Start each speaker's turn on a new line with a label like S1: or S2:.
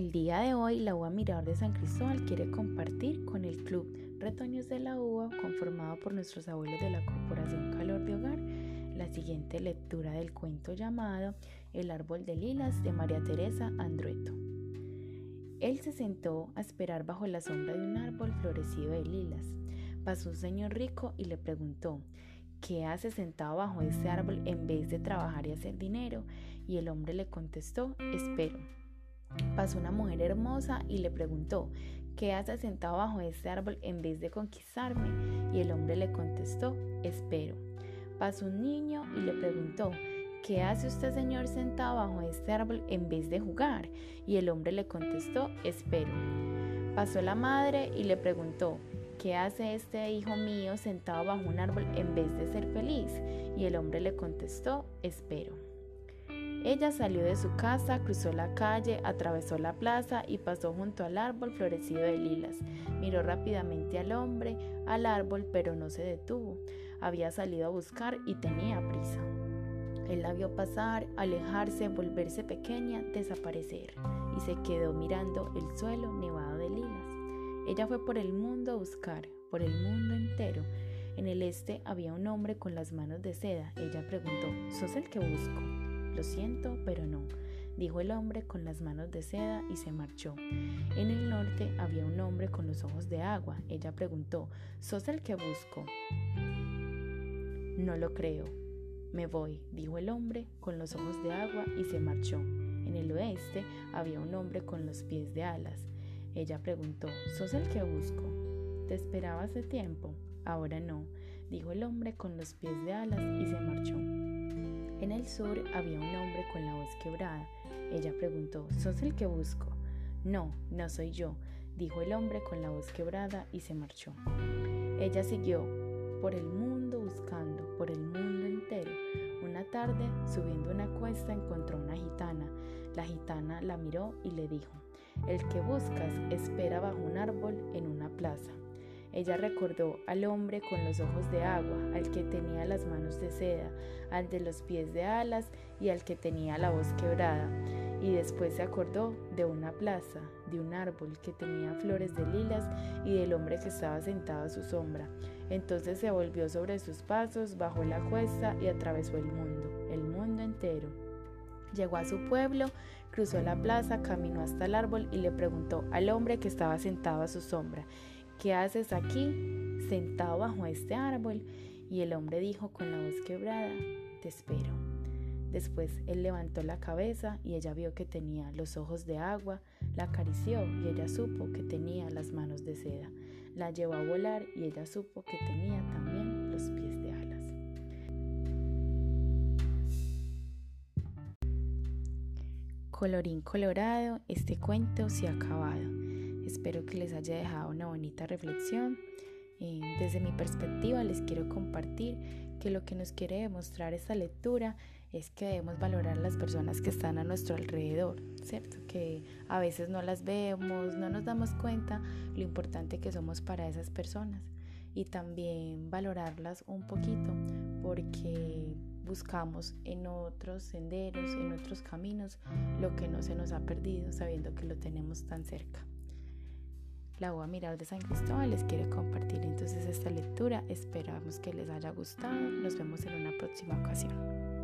S1: Hoy la UA Mirador de San Cristóbal quiere compartir con el Club Retoños de la UA, conformado por nuestros abuelos de la Corporación Calor de Hogar, la siguiente lectura del cuento llamado El árbol de lilas de María Teresa Andrueto. Él se sentó a esperar bajo la sombra de un árbol florecido de lilas. Pasó un señor rico y le preguntó, ¿qué hace sentado bajo ese árbol en vez de trabajar y hacer dinero? Y el hombre le contestó, espero. Pasó una mujer hermosa y le preguntó, ¿qué hace sentado bajo ese árbol en vez de conquistarme? Y el hombre le contestó, espero. Pasó un niño y le preguntó, ¿qué hace usted señor sentado bajo este árbol en vez de jugar? Y el hombre le contestó, espero. Pasó la madre y le preguntó, ¿qué hace este hijo mío sentado bajo un árbol en vez de ser feliz? Y el hombre le contestó, espero. Ella salió de su casa, cruzó la calle, atravesó la plaza y pasó junto al árbol florecido de lilas. Miró rápidamente al hombre, al árbol, pero no se detuvo. Había salido a buscar y tenía prisa. Él la vio pasar, alejarse, volverse pequeña, desaparecer, y se quedó mirando el suelo nevado de lilas. Ella fue por el mundo a buscar, por el mundo entero. En el este había un hombre con las manos de seda. Ella preguntó, ¿sos el que busco? Lo siento, pero no, dijo el hombre con las manos de seda y se marchó. En el norte había un hombre con los ojos de agua. Ella preguntó, ¿sos el que busco? No lo creo, me voy, dijo el hombre con los ojos de agua y se marchó. En el oeste había un hombre con los pies de alas. Ella preguntó, ¿sos el que busco? ¿Te esperaba hace tiempo? Ahora no, dijo el hombre con los pies de alas y se marchó. Sur había un hombre con la voz quebrada. Ella preguntó, ¿sos el que busco? No, no soy yo, dijo el hombre con la voz quebrada y se marchó. Ella siguió por el mundo buscando, por el mundo entero. Una tarde, subiendo una cuesta, encontró una gitana. La gitana la miró y le dijo, el que buscas espera bajo un árbol en una plaza. Ella recordó al hombre con los ojos de agua, al que tenía las manos de seda, al de los pies de alas y al que tenía la voz quebrada. Y después se acordó de una plaza, de un árbol que tenía flores de lilas y del hombre que estaba sentado a su sombra. Entonces se volvió sobre sus pasos, bajó la cuesta y atravesó el mundo, el mundo entero. Llegó a su pueblo, cruzó la plaza, caminó hasta el árbol y le preguntó al hombre que estaba sentado a su sombra, ¿qué haces aquí, sentado bajo este árbol? Y el hombre dijo con la voz quebrada, te espero. Después él levantó la cabeza y ella vio que tenía los ojos de agua, la acarició y ella supo que tenía las manos de seda. La llevó a volar y ella supo que tenía también los pies de alas. Colorín colorado, este cuento se ha acabado. Espero que les haya dejado una bonita reflexión. Eh, desde mi perspectiva les quiero compartir que lo que nos quiere demostrar esta lectura es que debemos valorar las personas que están a nuestro alrededor, ¿cierto? Que a veces no las vemos, no nos damos cuenta lo importante que somos para esas personas y también valorarlas un poquito porque buscamos en otros senderos, en otros caminos, lo que no se nos ha perdido sabiendo que lo tenemos tan cerca. La UA Mirar de San Cristóbal les quiere compartir entonces esta lectura. Esperamos que les haya gustado. Nos vemos en una próxima ocasión.